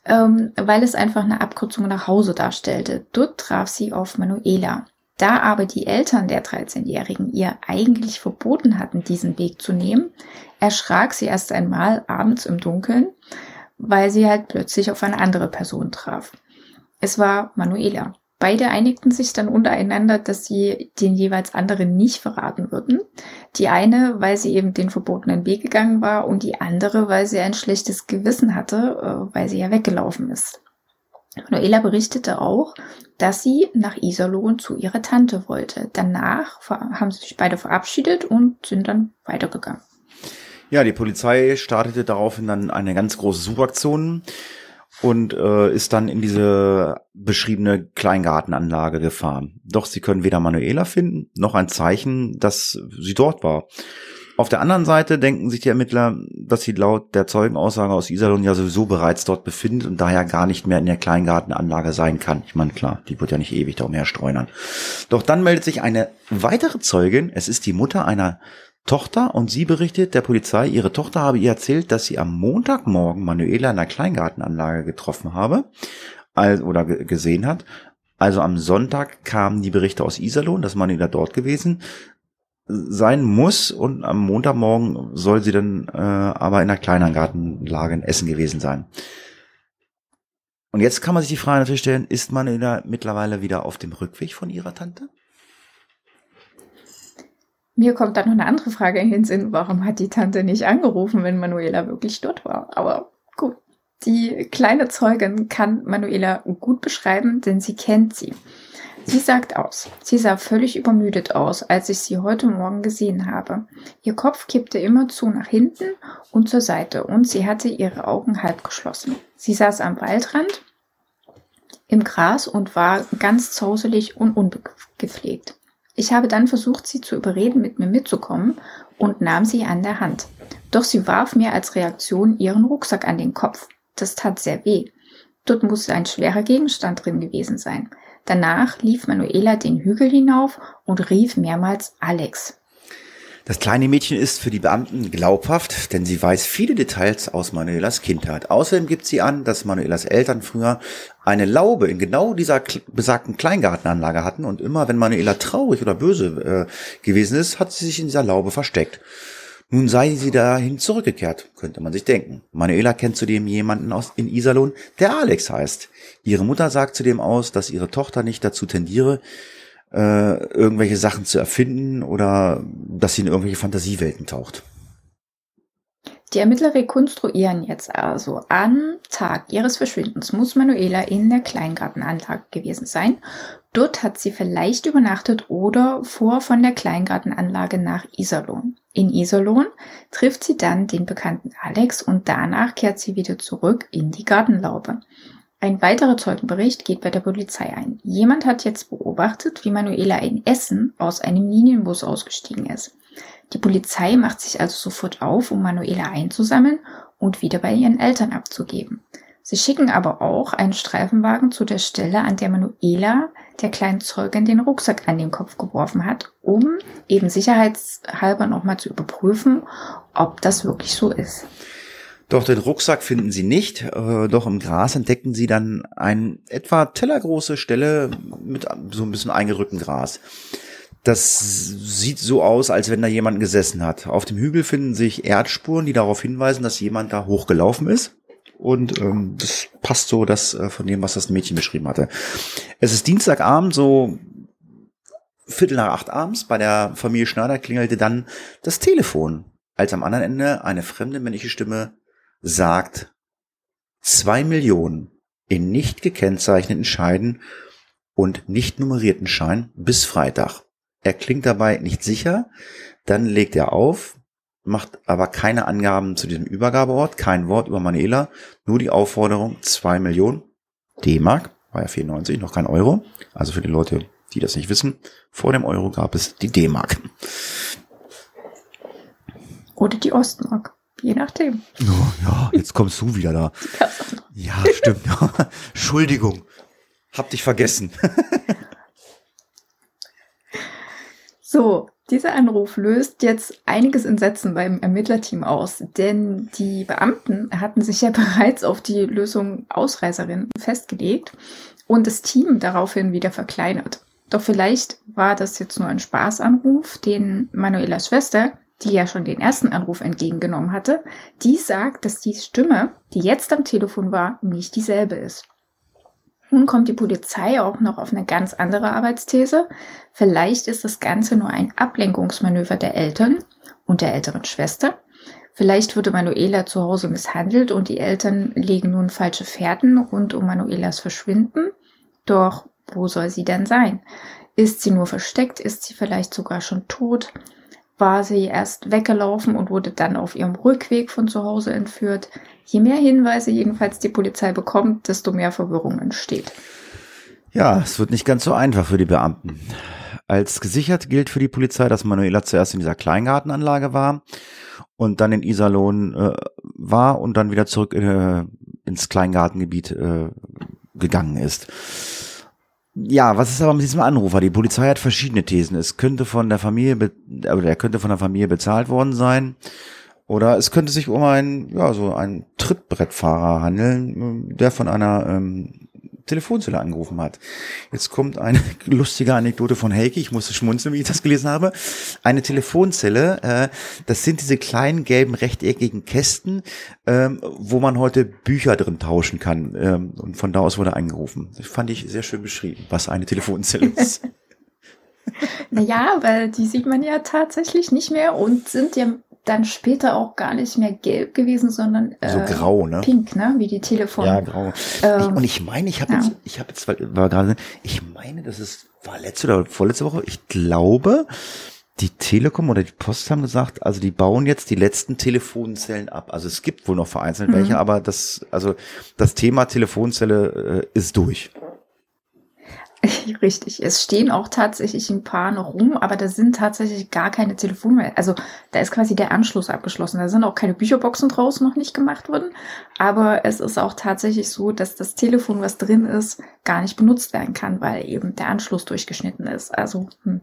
ähm, weil es einfach eine Abkürzung nach Hause darstellte. Dort traf sie auf Manuela. Da aber die Eltern der 13-Jährigen ihr eigentlich verboten hatten, diesen Weg zu nehmen, erschrak sie erst einmal abends im Dunkeln, weil sie halt plötzlich auf eine andere Person traf. Es war Manuela. Beide einigten sich dann untereinander, dass sie den jeweils anderen nicht verraten würden. Die eine, weil sie eben den verbotenen Weg gegangen war und die andere, weil sie ein schlechtes Gewissen hatte, äh, weil sie ja weggelaufen ist. Manuela berichtete auch, dass sie nach Iserlohn zu ihrer Tante wollte. Danach haben sich beide verabschiedet und sind dann weitergegangen. Ja, die Polizei startete daraufhin dann eine ganz große Suchaktion und äh, ist dann in diese beschriebene Kleingartenanlage gefahren. Doch sie können weder Manuela finden, noch ein Zeichen, dass sie dort war. Auf der anderen Seite denken sich die Ermittler, dass sie laut der Zeugenaussage aus Iserlohn ja sowieso bereits dort befindet und daher gar nicht mehr in der Kleingartenanlage sein kann. Ich meine, klar, die wird ja nicht ewig da umherstreunern. Doch dann meldet sich eine weitere Zeugin, es ist die Mutter einer Tochter und sie berichtet der Polizei, ihre Tochter habe ihr erzählt, dass sie am Montagmorgen Manuela in der Kleingartenanlage getroffen habe oder gesehen hat. Also am Sonntag kamen die Berichte aus Iserlohn, dass Manuela dort gewesen sein muss und am Montagmorgen soll sie dann äh, aber in der Kleingartenlage in Essen gewesen sein. Und jetzt kann man sich die Frage natürlich stellen, ist Manuela mittlerweile wieder auf dem Rückweg von ihrer Tante? Mir kommt da noch eine andere Frage in den Sinn, warum hat die Tante nicht angerufen, wenn Manuela wirklich dort war? Aber gut, die kleine Zeugin kann Manuela gut beschreiben, denn sie kennt sie. Sie sagt aus. Sie sah völlig übermüdet aus, als ich sie heute Morgen gesehen habe. Ihr Kopf kippte immerzu nach hinten und zur Seite und sie hatte ihre Augen halb geschlossen. Sie saß am Waldrand im Gras und war ganz zauselig und ungepflegt. Ich habe dann versucht, sie zu überreden, mit mir mitzukommen und nahm sie an der Hand. Doch sie warf mir als Reaktion ihren Rucksack an den Kopf. Das tat sehr weh. Dort musste ein schwerer Gegenstand drin gewesen sein. Danach lief Manuela den Hügel hinauf und rief mehrmals Alex. Das kleine Mädchen ist für die Beamten glaubhaft, denn sie weiß viele Details aus Manuelas Kindheit. Außerdem gibt sie an, dass Manuelas Eltern früher eine Laube in genau dieser besagten Kleingartenanlage hatten und immer, wenn Manuela traurig oder böse äh, gewesen ist, hat sie sich in dieser Laube versteckt. Nun sei sie dahin zurückgekehrt, könnte man sich denken. Manuela kennt zudem jemanden aus in Iserlohn, der Alex heißt. Ihre Mutter sagt zudem aus, dass ihre Tochter nicht dazu tendiere, äh, irgendwelche Sachen zu erfinden oder dass sie in irgendwelche Fantasiewelten taucht. Die Ermittler rekonstruieren jetzt also, am Tag ihres Verschwindens muss Manuela in der Kleingartenanlage gewesen sein. Dort hat sie vielleicht übernachtet oder fuhr von der Kleingartenanlage nach Iserlohn. In Iserlohn trifft sie dann den bekannten Alex und danach kehrt sie wieder zurück in die Gartenlaube. Ein weiterer Zeugenbericht geht bei der Polizei ein. Jemand hat jetzt beobachtet, wie Manuela in Essen aus einem Linienbus ausgestiegen ist. Die Polizei macht sich also sofort auf, um Manuela einzusammeln und wieder bei ihren Eltern abzugeben. Sie schicken aber auch einen Streifenwagen zu der Stelle, an der Manuela der kleinen Zeugin den Rucksack an den Kopf geworfen hat, um eben sicherheitshalber nochmal zu überprüfen, ob das wirklich so ist. Doch den Rucksack finden sie nicht, äh, doch im Gras entdecken sie dann eine etwa tellergroße Stelle mit so ein bisschen eingerücktem Gras. Das sieht so aus, als wenn da jemand gesessen hat. Auf dem Hügel finden sich Erdspuren, die darauf hinweisen, dass jemand da hochgelaufen ist. Und ähm, das passt so das äh, von dem, was das Mädchen beschrieben hatte. Es ist Dienstagabend, so Viertel nach acht abends. Bei der Familie Schneider klingelte dann das Telefon, als am anderen Ende eine fremde männliche Stimme sagt, zwei Millionen in nicht gekennzeichneten Scheiden und nicht nummerierten Schein bis Freitag. Er klingt dabei nicht sicher, dann legt er auf, macht aber keine Angaben zu diesem Übergabeort, kein Wort über Manuela, nur die Aufforderung, zwei Millionen D-Mark, war ja 94, noch kein Euro. Also für die Leute, die das nicht wissen, vor dem Euro gab es die D-Mark. Oder die Ostmark. Je nachdem. Oh, ja, jetzt kommst du wieder da. Ja, stimmt. Entschuldigung. Hab dich vergessen. So, dieser Anruf löst jetzt einiges Entsetzen beim Ermittlerteam aus, denn die Beamten hatten sich ja bereits auf die Lösung Ausreißerin festgelegt und das Team daraufhin wieder verkleinert. Doch vielleicht war das jetzt nur ein Spaßanruf, den Manuelas Schwester, die ja schon den ersten Anruf entgegengenommen hatte, die sagt, dass die Stimme, die jetzt am Telefon war, nicht dieselbe ist. Nun kommt die Polizei auch noch auf eine ganz andere Arbeitsthese. Vielleicht ist das Ganze nur ein Ablenkungsmanöver der Eltern und der älteren Schwester. Vielleicht wurde Manuela zu Hause misshandelt und die Eltern legen nun falsche Fährten rund um Manuelas Verschwinden. Doch wo soll sie denn sein? Ist sie nur versteckt? Ist sie vielleicht sogar schon tot? War sie erst weggelaufen und wurde dann auf ihrem Rückweg von zu Hause entführt. Je mehr Hinweise jedenfalls die Polizei bekommt, desto mehr Verwirrung entsteht. Ja, es wird nicht ganz so einfach für die Beamten. Als gesichert gilt für die Polizei, dass Manuela zuerst in dieser Kleingartenanlage war und dann in Iserlohn äh, war und dann wieder zurück äh, ins Kleingartengebiet äh, gegangen ist. Ja, was ist aber mit diesem Anrufer? Die Polizei hat verschiedene Thesen. Es könnte von der Familie, oder er könnte von der Familie bezahlt worden sein. Oder es könnte sich um einen, ja, so einen Trittbrettfahrer handeln, der von einer ähm, Telefonzelle angerufen hat. Jetzt kommt eine lustige Anekdote von Heike, ich musste schmunzeln, wie ich das gelesen habe. Eine Telefonzelle, äh, das sind diese kleinen gelben rechteckigen Kästen, ähm, wo man heute Bücher drin tauschen kann. Ähm, und von da aus wurde angerufen. Das fand ich sehr schön beschrieben, was eine Telefonzelle ist. naja, weil die sieht man ja tatsächlich nicht mehr und sind ja dann später auch gar nicht mehr gelb gewesen, sondern äh, so grau, ne? Pink, ne? Wie die Telefon. Ja, grau. Ähm, ich, und ich meine, ich habe ja. jetzt, ich habe jetzt, war gerade, ich meine, das ist war letzte oder vorletzte Woche. Ich glaube, die Telekom oder die Post haben gesagt, also die bauen jetzt die letzten Telefonzellen ab. Also es gibt wohl noch vereinzelt mhm. welche, aber das, also das Thema Telefonzelle äh, ist durch. Richtig. Es stehen auch tatsächlich ein paar noch rum, aber da sind tatsächlich gar keine Telefone. Also da ist quasi der Anschluss abgeschlossen. Da sind auch keine Bücherboxen draußen noch nicht gemacht worden. Aber es ist auch tatsächlich so, dass das Telefon, was drin ist, gar nicht benutzt werden kann, weil eben der Anschluss durchgeschnitten ist. Also hm,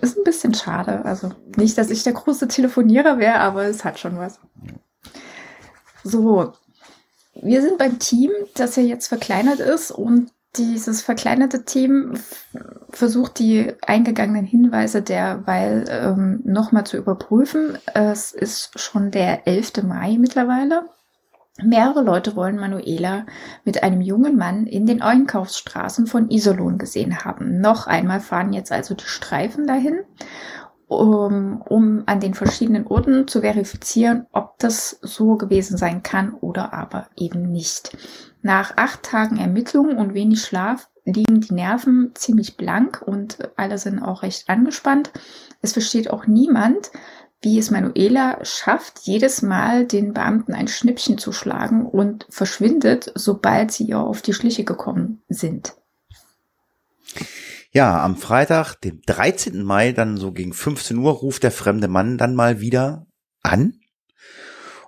ist ein bisschen schade. Also nicht, dass ich der große Telefonierer wäre, aber es hat schon was. So, wir sind beim Team, das ja jetzt verkleinert ist und dieses verkleinerte Team versucht die eingegangenen Hinweise derweil ähm, nochmal zu überprüfen. Es ist schon der 11. Mai mittlerweile. Mehrere Leute wollen Manuela mit einem jungen Mann in den Einkaufsstraßen von Iserlohn gesehen haben. Noch einmal fahren jetzt also die Streifen dahin, um, um an den verschiedenen Orten zu verifizieren, ob das so gewesen sein kann oder aber eben nicht. Nach acht Tagen Ermittlungen und wenig Schlaf liegen die Nerven ziemlich blank und alle sind auch recht angespannt. Es versteht auch niemand, wie es Manuela schafft, jedes Mal den Beamten ein Schnippchen zu schlagen und verschwindet, sobald sie ihr auf die Schliche gekommen sind. Ja, am Freitag, dem 13. Mai, dann so gegen 15 Uhr, ruft der fremde Mann dann mal wieder an.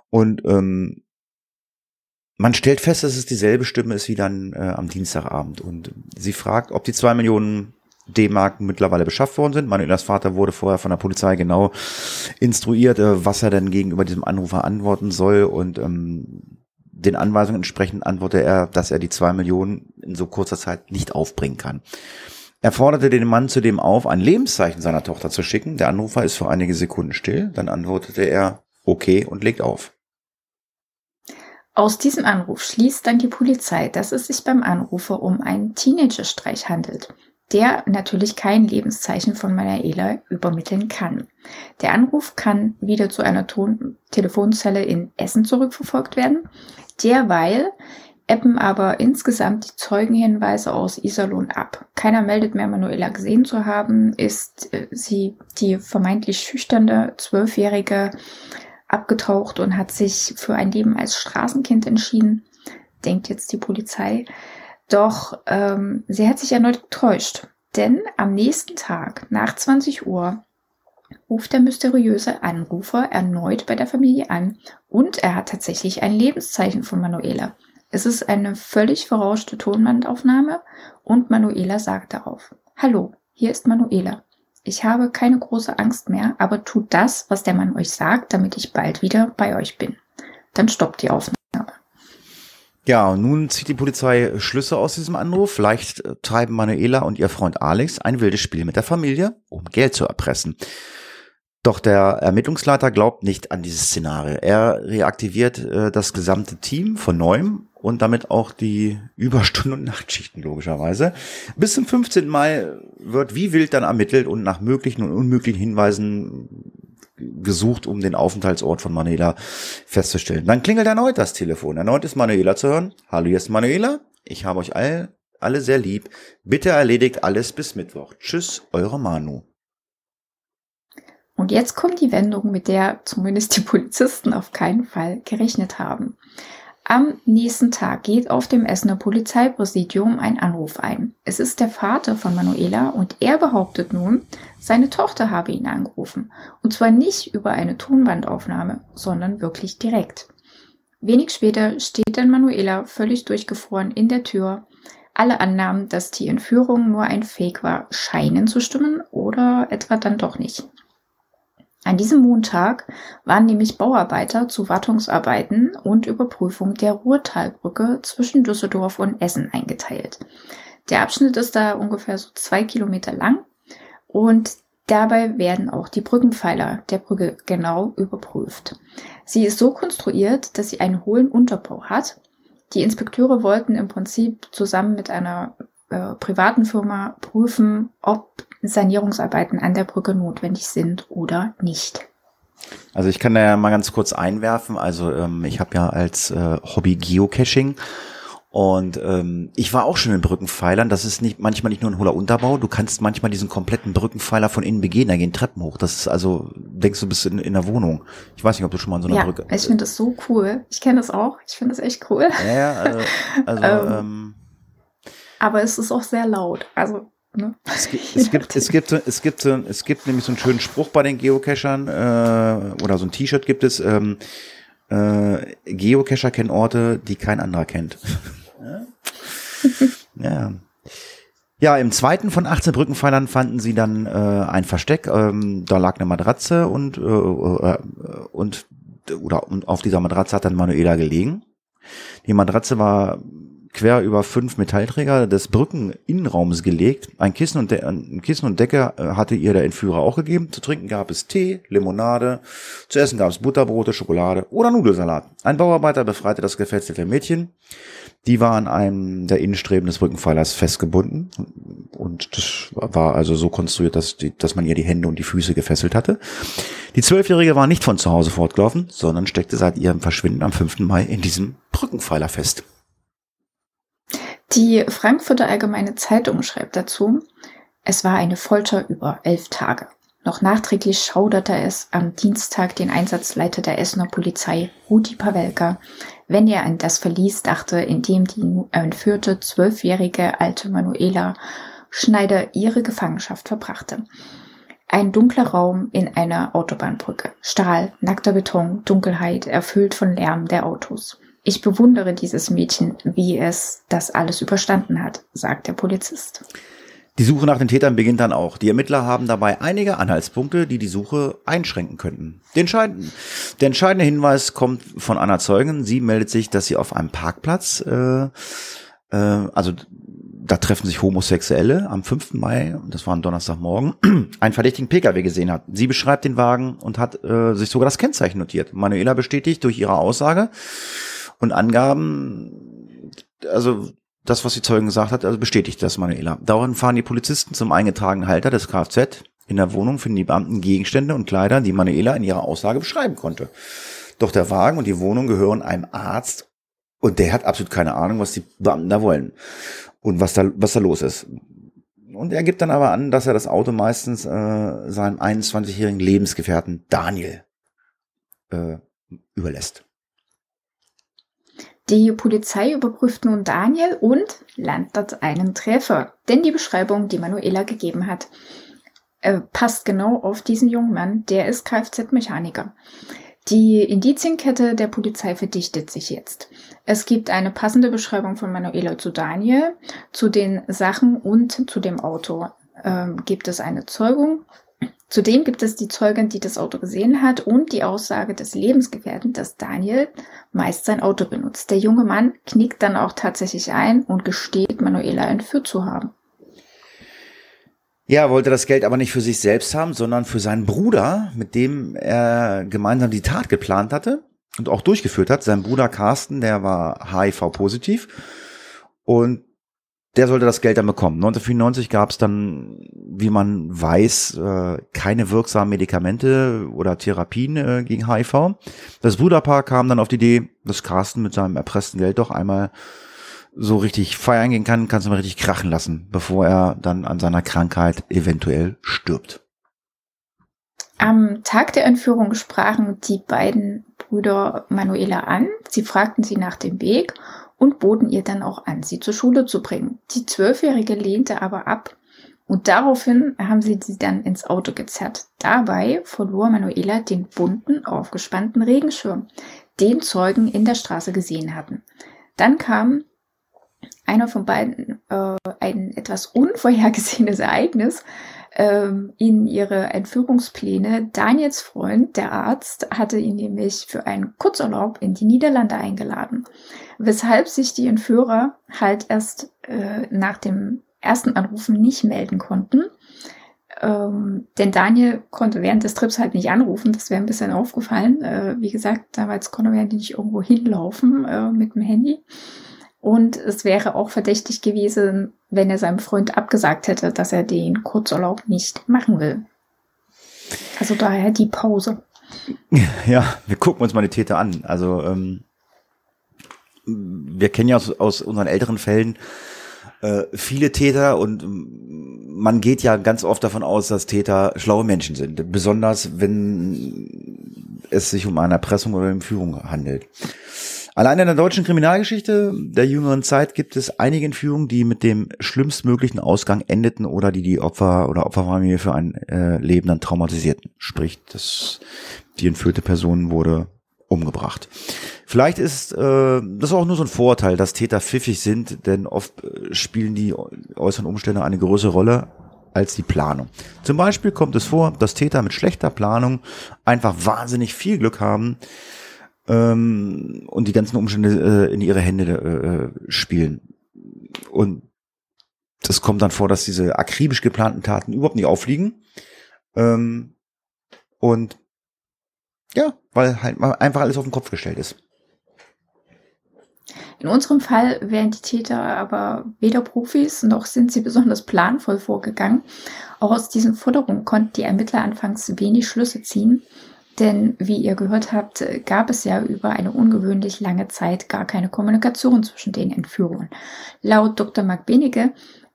Und ähm, man stellt fest, dass es dieselbe Stimme ist wie dann äh, am Dienstagabend. Und sie fragt, ob die zwei Millionen D-Mark mittlerweile beschafft worden sind. Manuelas Vater wurde vorher von der Polizei genau instruiert, äh, was er denn gegenüber diesem Anrufer antworten soll. Und ähm, den Anweisungen entsprechend antwortet er, dass er die zwei Millionen in so kurzer Zeit nicht aufbringen kann. Er forderte den Mann zudem auf, ein Lebenszeichen seiner Tochter zu schicken. Der Anrufer ist für einige Sekunden still. Dann antwortete er, okay, und legt auf. Aus diesem Anruf schließt dann die Polizei, dass es sich beim Anrufer um einen Teenagerstreich handelt, der natürlich kein Lebenszeichen von Manuela übermitteln kann. Der Anruf kann wieder zu einer Ton Telefonzelle in Essen zurückverfolgt werden. Derweil ebben aber insgesamt die Zeugenhinweise aus Iserlohn ab. Keiner meldet mehr Manuela gesehen zu haben, ist äh, sie die vermeintlich schüchterne Zwölfjährige abgetaucht und hat sich für ein Leben als Straßenkind entschieden, denkt jetzt die Polizei. Doch ähm, sie hat sich erneut getäuscht, denn am nächsten Tag nach 20 Uhr ruft der mysteriöse Anrufer erneut bei der Familie an und er hat tatsächlich ein Lebenszeichen von Manuela. Es ist eine völlig verrauschte Tonbandaufnahme und Manuela sagt darauf, Hallo, hier ist Manuela. Ich habe keine große Angst mehr, aber tut das, was der Mann euch sagt, damit ich bald wieder bei euch bin. Dann stoppt die Aufnahme. Ja, und nun zieht die Polizei Schlüsse aus diesem Anruf. Vielleicht äh, treiben Manuela und ihr Freund Alex ein wildes Spiel mit der Familie, um Geld zu erpressen. Doch der Ermittlungsleiter glaubt nicht an dieses Szenario. Er reaktiviert äh, das gesamte Team von neuem und damit auch die Überstunden und Nachtschichten logischerweise. Bis zum 15. Mai wird wie wild dann ermittelt und nach möglichen und unmöglichen Hinweisen gesucht, um den Aufenthaltsort von Manuela festzustellen. Dann klingelt erneut das Telefon. Erneut ist Manuela zu hören. Hallo, hier ist Manuela. Ich habe euch alle, alle sehr lieb. Bitte erledigt alles bis Mittwoch. Tschüss, eure Manu. Und jetzt kommt die Wendung, mit der zumindest die Polizisten auf keinen Fall gerechnet haben. Am nächsten Tag geht auf dem Essener Polizeipräsidium ein Anruf ein. Es ist der Vater von Manuela und er behauptet nun, seine Tochter habe ihn angerufen. Und zwar nicht über eine Tonbandaufnahme, sondern wirklich direkt. Wenig später steht dann Manuela völlig durchgefroren in der Tür. Alle Annahmen, dass die Entführung nur ein Fake war, scheinen zu stimmen oder etwa dann doch nicht. An diesem Montag waren nämlich Bauarbeiter zu Wartungsarbeiten und Überprüfung der Ruhrtalbrücke zwischen Düsseldorf und Essen eingeteilt. Der Abschnitt ist da ungefähr so zwei Kilometer lang und dabei werden auch die Brückenpfeiler der Brücke genau überprüft. Sie ist so konstruiert, dass sie einen hohlen Unterbau hat. Die Inspekteure wollten im Prinzip zusammen mit einer äh, privaten Firma prüfen, ob Sanierungsarbeiten an der Brücke notwendig sind oder nicht. Also ich kann da ja mal ganz kurz einwerfen. Also ähm, ich habe ja als äh, Hobby Geocaching und ähm, ich war auch schon in Brückenpfeilern. Das ist nicht manchmal nicht nur ein hohler Unterbau. Du kannst manchmal diesen kompletten Brückenpfeiler von innen begehen. Da gehen Treppen hoch. Das ist also, denkst du, bist in, in der Wohnung. Ich weiß nicht, ob du schon mal in so einer ja, Brücke. Ich finde das so cool. Ich kenne das auch. Ich finde das echt cool. Ja, ja also, also ähm, ähm, aber es ist auch sehr laut. Also Ne? Es, gibt, es, gibt, es, gibt, es, gibt, es gibt nämlich so einen schönen Spruch bei den Geocachern, äh, oder so ein T-Shirt gibt es, ähm, äh, Geocacher kennen Orte, die kein anderer kennt. ja. Ja, im zweiten von 18 Brückenpfeilern fanden sie dann äh, ein Versteck. Ähm, da lag eine Matratze und, äh, äh, und, oder, und auf dieser Matratze hat dann Manuela gelegen. Die Matratze war quer über fünf Metallträger des Brückeninnenraums gelegt. Ein Kissen und, De ein Kissen und Decke äh, hatte ihr der Entführer auch gegeben. Zu trinken gab es Tee, Limonade, zu essen gab es Butterbrote, Schokolade oder Nudelsalat. Ein Bauarbeiter befreite das gefesselte Mädchen. Die war an einem der Innenstreben des Brückenpfeilers festgebunden und das war also so konstruiert, dass, die, dass man ihr die Hände und die Füße gefesselt hatte. Die Zwölfjährige war nicht von zu Hause fortgelaufen, sondern steckte seit ihrem Verschwinden am 5. Mai in diesem Brückenpfeiler fest. Die Frankfurter Allgemeine Zeitung schreibt dazu, es war eine Folter über elf Tage. Noch nachträglich schauderte es am Dienstag den Einsatzleiter der Essener Polizei, Rudi Pawelka, wenn er an das Verlies dachte, in dem die entführte zwölfjährige alte Manuela Schneider ihre Gefangenschaft verbrachte. Ein dunkler Raum in einer Autobahnbrücke. Stahl, nackter Beton, Dunkelheit, erfüllt von Lärm der Autos. Ich bewundere dieses Mädchen, wie es das alles überstanden hat, sagt der Polizist. Die Suche nach den Tätern beginnt dann auch. Die Ermittler haben dabei einige Anhaltspunkte, die die Suche einschränken könnten. Der entscheidende, Hinweis kommt von einer Zeugin. Sie meldet sich, dass sie auf einem Parkplatz, äh, äh, also da treffen sich Homosexuelle am 5. Mai, das war ein Donnerstagmorgen, einen verdächtigen Pkw gesehen hat. Sie beschreibt den Wagen und hat äh, sich sogar das Kennzeichen notiert. Manuela bestätigt durch ihre Aussage, und Angaben, also das, was die Zeugen gesagt hat, also bestätigt das Manuela. Daraufhin fahren die Polizisten zum eingetragenen Halter des Kfz. In der Wohnung finden die Beamten Gegenstände und Kleider, die Manuela in ihrer Aussage beschreiben konnte. Doch der Wagen und die Wohnung gehören einem Arzt und der hat absolut keine Ahnung, was die Beamten da wollen und was da, was da los ist. Und er gibt dann aber an, dass er das Auto meistens äh, seinem 21-jährigen Lebensgefährten Daniel äh, überlässt. Die Polizei überprüft nun Daniel und landet einen Treffer, denn die Beschreibung, die Manuela gegeben hat, äh, passt genau auf diesen jungen Mann, der ist Kfz-Mechaniker. Die Indizienkette der Polizei verdichtet sich jetzt. Es gibt eine passende Beschreibung von Manuela zu Daniel, zu den Sachen und zu dem Auto. Ähm, gibt es eine Zeugung Zudem gibt es die Zeugin, die das Auto gesehen hat und die Aussage des Lebensgefährten, dass Daniel meist sein Auto benutzt. Der junge Mann knickt dann auch tatsächlich ein und gesteht, Manuela entführt zu haben. Ja, er wollte das Geld aber nicht für sich selbst haben, sondern für seinen Bruder, mit dem er gemeinsam die Tat geplant hatte und auch durchgeführt hat. Sein Bruder Carsten, der war HIV-positiv und der sollte das Geld dann bekommen. 1994 gab es dann, wie man weiß, äh, keine wirksamen Medikamente oder Therapien äh, gegen HIV. Das Bruderpaar kam dann auf die Idee, dass Carsten mit seinem erpressten Geld doch einmal so richtig feiern gehen kann, kannst du mal richtig krachen lassen, bevor er dann an seiner Krankheit eventuell stirbt. Am Tag der Entführung sprachen die beiden Brüder Manuela an. Sie fragten sie nach dem Weg und boten ihr dann auch an, sie zur Schule zu bringen. Die Zwölfjährige lehnte aber ab und daraufhin haben sie sie dann ins Auto gezerrt. Dabei verlor Manuela den bunten, aufgespannten Regenschirm, den Zeugen in der Straße gesehen hatten. Dann kam einer von beiden äh, ein etwas unvorhergesehenes Ereignis. ähm, in ihre Entführungspläne. Daniels Freund, der Arzt, hatte ihn nämlich für einen Kurzurlaub in die Niederlande eingeladen, weshalb sich die Entführer halt erst äh, nach dem ersten Anrufen nicht melden konnten. Ähm, denn Daniel konnte während des Trips halt nicht anrufen, das wäre ein bisschen aufgefallen. Äh, wie gesagt, damals konnte er nicht irgendwo hinlaufen äh, mit dem Handy. Und es wäre auch verdächtig gewesen, wenn er seinem Freund abgesagt hätte, dass er den Kurzurlaub nicht machen will. Also daher die Pause. Ja, wir gucken uns mal die Täter an. Also ähm, wir kennen ja aus, aus unseren älteren Fällen äh, viele Täter und man geht ja ganz oft davon aus, dass Täter schlaue Menschen sind. Besonders wenn es sich um eine Erpressung oder Entführung handelt. Allein in der deutschen Kriminalgeschichte der jüngeren Zeit gibt es einige Entführungen, die mit dem schlimmstmöglichen Ausgang endeten oder die die Opfer oder Opferfamilie für ein äh, Leben dann traumatisierten. Sprich, das, die entführte Person wurde umgebracht. Vielleicht ist äh, das auch nur so ein Vorteil, dass Täter pfiffig sind, denn oft äh, spielen die äußeren Umstände eine größere Rolle als die Planung. Zum Beispiel kommt es vor, dass Täter mit schlechter Planung einfach wahnsinnig viel Glück haben ähm, und die ganzen Umstände äh, in ihre Hände äh, spielen. Und das kommt dann vor, dass diese akribisch geplanten Taten überhaupt nicht auffliegen. Ähm, und ja, weil halt einfach alles auf den Kopf gestellt ist. In unserem Fall wären die Täter aber weder Profis noch sind sie besonders planvoll vorgegangen. Auch aus diesen Forderungen konnten die Ermittler anfangs wenig Schlüsse ziehen. Denn wie ihr gehört habt, gab es ja über eine ungewöhnlich lange Zeit gar keine Kommunikation zwischen den Entführern. Laut Dr. Mark Benige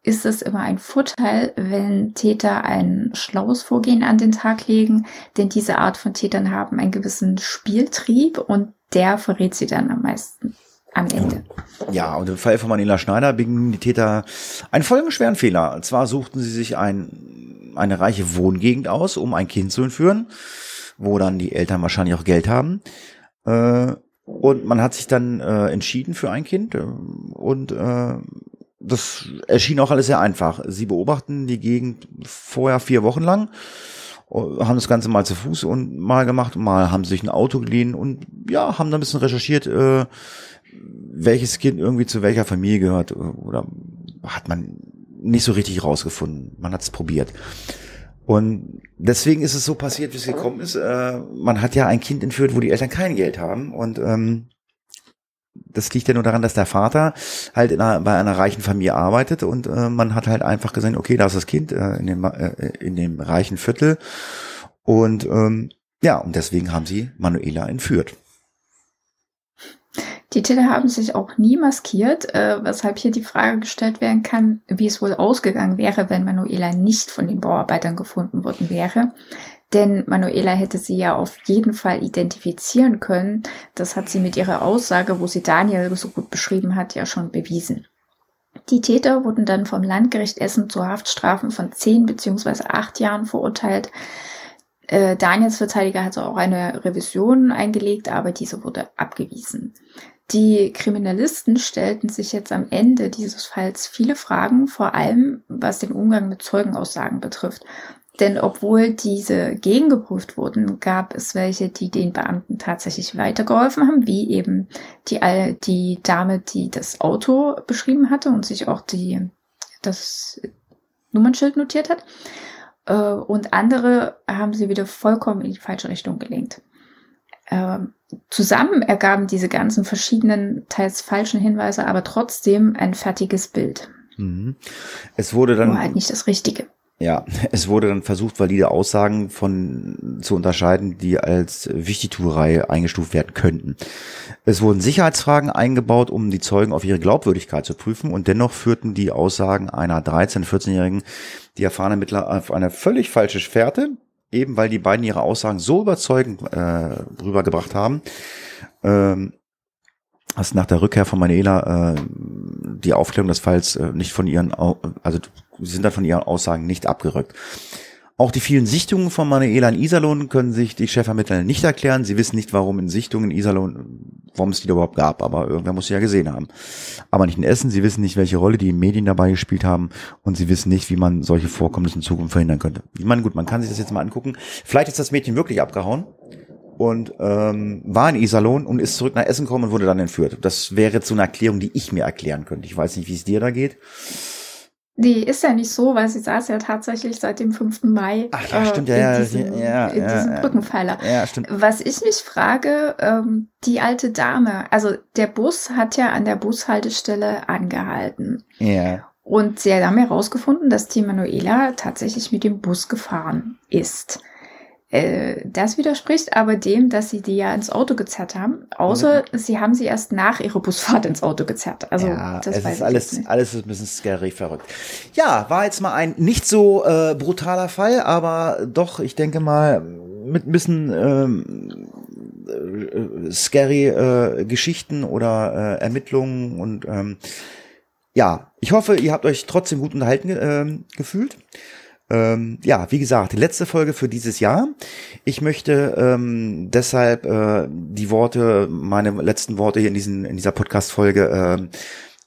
ist es immer ein Vorteil, wenn Täter ein schlaues Vorgehen an den Tag legen, denn diese Art von Tätern haben einen gewissen Spieltrieb und der verrät sie dann am meisten am Ende. Ja, und im Fall von Manila Schneider begingen die Täter einen folgenschweren Fehler. Und zwar suchten sie sich ein, eine reiche Wohngegend aus, um ein Kind zu entführen wo dann die Eltern wahrscheinlich auch Geld haben. Äh, und man hat sich dann äh, entschieden für ein Kind äh, und äh, das erschien auch alles sehr einfach. Sie beobachten die Gegend vorher vier Wochen lang, äh, haben das Ganze mal zu Fuß und mal gemacht, mal haben sich ein Auto geliehen und ja, haben dann ein bisschen recherchiert, äh, welches Kind irgendwie zu welcher Familie gehört oder hat man nicht so richtig rausgefunden. Man hat es probiert. Und deswegen ist es so passiert, wie es gekommen ist. Äh, man hat ja ein Kind entführt, wo die Eltern kein Geld haben. Und ähm, das liegt ja nur daran, dass der Vater halt in einer, bei einer reichen Familie arbeitet und äh, man hat halt einfach gesehen, okay, da ist das Kind äh, in, dem, äh, in dem reichen Viertel. Und ähm, ja, und deswegen haben sie Manuela entführt. Die Täter haben sich auch nie maskiert, äh, weshalb hier die Frage gestellt werden kann, wie es wohl ausgegangen wäre, wenn Manuela nicht von den Bauarbeitern gefunden worden wäre. Denn Manuela hätte sie ja auf jeden Fall identifizieren können. Das hat sie mit ihrer Aussage, wo sie Daniel so gut beschrieben hat, ja schon bewiesen. Die Täter wurden dann vom Landgericht Essen zu Haftstrafen von 10 bzw. 8 Jahren verurteilt. Äh, Daniels Verteidiger hatte auch eine Revision eingelegt, aber diese wurde abgewiesen. Die Kriminalisten stellten sich jetzt am Ende dieses Falls viele Fragen, vor allem was den Umgang mit Zeugenaussagen betrifft. Denn obwohl diese gegengeprüft wurden, gab es welche, die den Beamten tatsächlich weitergeholfen haben, wie eben die, die Dame, die das Auto beschrieben hatte und sich auch die, das Nummernschild notiert hat. Äh, und andere haben sie wieder vollkommen in die falsche Richtung gelenkt. Ähm, zusammen ergaben diese ganzen verschiedenen, teils falschen Hinweise aber trotzdem ein fertiges Bild. Mhm. Es wurde dann. Nur halt nicht das Richtige. Ja, es wurde dann versucht, valide Aussagen von zu unterscheiden, die als Wichtigtuerei eingestuft werden könnten. Es wurden Sicherheitsfragen eingebaut, um die Zeugen auf ihre Glaubwürdigkeit zu prüfen und dennoch führten die Aussagen einer 13-, 14-Jährigen die erfahrene Mittler auf eine völlig falsche Fährte, eben weil die beiden ihre Aussagen so überzeugend äh, rübergebracht haben, ähm, dass nach der Rückkehr von Manuela äh, die Aufklärung des Falls äh, nicht von ihren, also sind dann von ihren Aussagen nicht abgerückt. Auch die vielen Sichtungen von Manuela in Iserlohn können sich die Chefermittler nicht erklären. Sie wissen nicht, warum in Sichtungen in Iserlohn, warum es die da überhaupt gab, aber irgendwer muss sie ja gesehen haben. Aber nicht in Essen. Sie wissen nicht, welche Rolle die Medien dabei gespielt haben und sie wissen nicht, wie man solche Vorkommnisse in Zukunft verhindern könnte. Ich meine, gut, man kann sich das jetzt mal angucken. Vielleicht ist das Mädchen wirklich abgehauen und ähm, war in Iserlohn und ist zurück nach Essen gekommen und wurde dann entführt. Das wäre jetzt so eine Erklärung, die ich mir erklären könnte. Ich weiß nicht, wie es dir da geht. Die ist ja nicht so, weil sie saß ja tatsächlich seit dem 5. Mai Ach, ja, stimmt, äh, in diesem, ja, in ja, diesem ja, Brückenpfeiler. Ja, stimmt. Was ich mich frage, ähm, die alte Dame, also der Bus hat ja an der Bushaltestelle angehalten. Ja. Und sie haben herausgefunden, dass die Manuela tatsächlich mit dem Bus gefahren ist. Äh, das widerspricht aber dem, dass sie die ja ins Auto gezerrt haben. Außer Mhm. sie haben sie erst nach ihrer Busfahrt ins Auto gezerrt. Also ja, das es ist alles, alles ein bisschen scary verrückt. Ja, war jetzt mal ein nicht so äh, brutaler Fall, aber doch, ich denke mal, mit ein bisschen ähm, äh, scary äh, Geschichten oder äh, Ermittlungen und ähm, ja, ich hoffe, ihr habt euch trotzdem gut unterhalten ähm, gefühlt. Ähm, ja, wie gesagt, letzte Folge für dieses Jahr. Ich möchte ähm, deshalb äh, die Worte, meine letzten Worte hier in, diesen, in dieser Podcast-Folge ähm,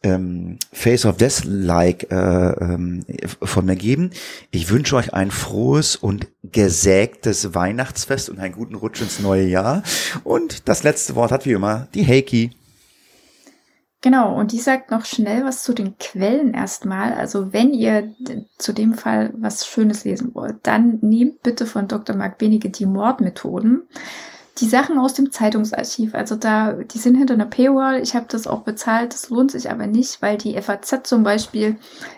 ähm, Face of Death-like äh, ähm, von mir geben. Ich wünsche euch ein frohes und gesägtes Weihnachtsfest und einen guten Rutsch ins neue Jahr. Und das letzte Wort hat wie immer die Heiki. Genau, und die sagt noch schnell was zu den Quellen erstmal. Also wenn ihr d- zu dem Fall was Schönes lesen wollt, dann nehmt bitte von Dr. Mark Benige die Mordmethoden. Die Sachen aus dem Zeitungsarchiv, also da, die sind hinter einer Paywall. Ich habe das auch bezahlt, das lohnt sich aber nicht, weil die FAZ zum Beispiel,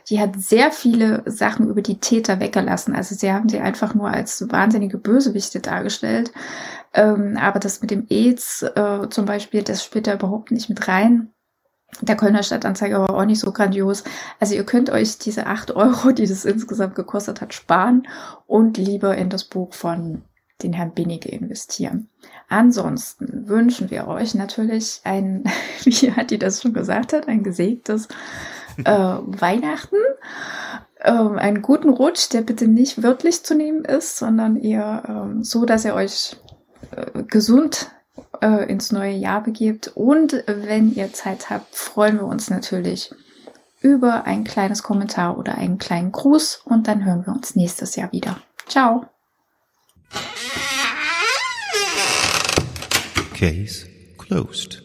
die hat sehr viele Sachen über die Täter weggelassen. Also sie haben sie einfach nur als wahnsinnige Bösewichte dargestellt. Ähm, aber das mit dem AIDS äh, zum Beispiel, das spielt da überhaupt nicht mit rein. Der Kölner Stadtanzeiger war auch nicht so grandios. Also ihr könnt euch diese acht Euro, die das insgesamt gekostet hat, sparen und lieber in das Buch von den Herrn Benige investieren. Ansonsten wünschen wir euch natürlich ein, wie Hatti das schon gesagt hat, ein gesegtes äh, Weihnachten, ähm, einen guten Rutsch, der bitte nicht wörtlich zu nehmen ist, sondern eher ähm, so, dass ihr euch äh, gesund äh, ins neue Jahr begebt. Und wenn ihr Zeit habt, freuen wir uns natürlich über ein kleines Kommentar oder einen kleinen Gruß und dann hören wir uns nächstes Jahr wieder. Ciao! Case closed.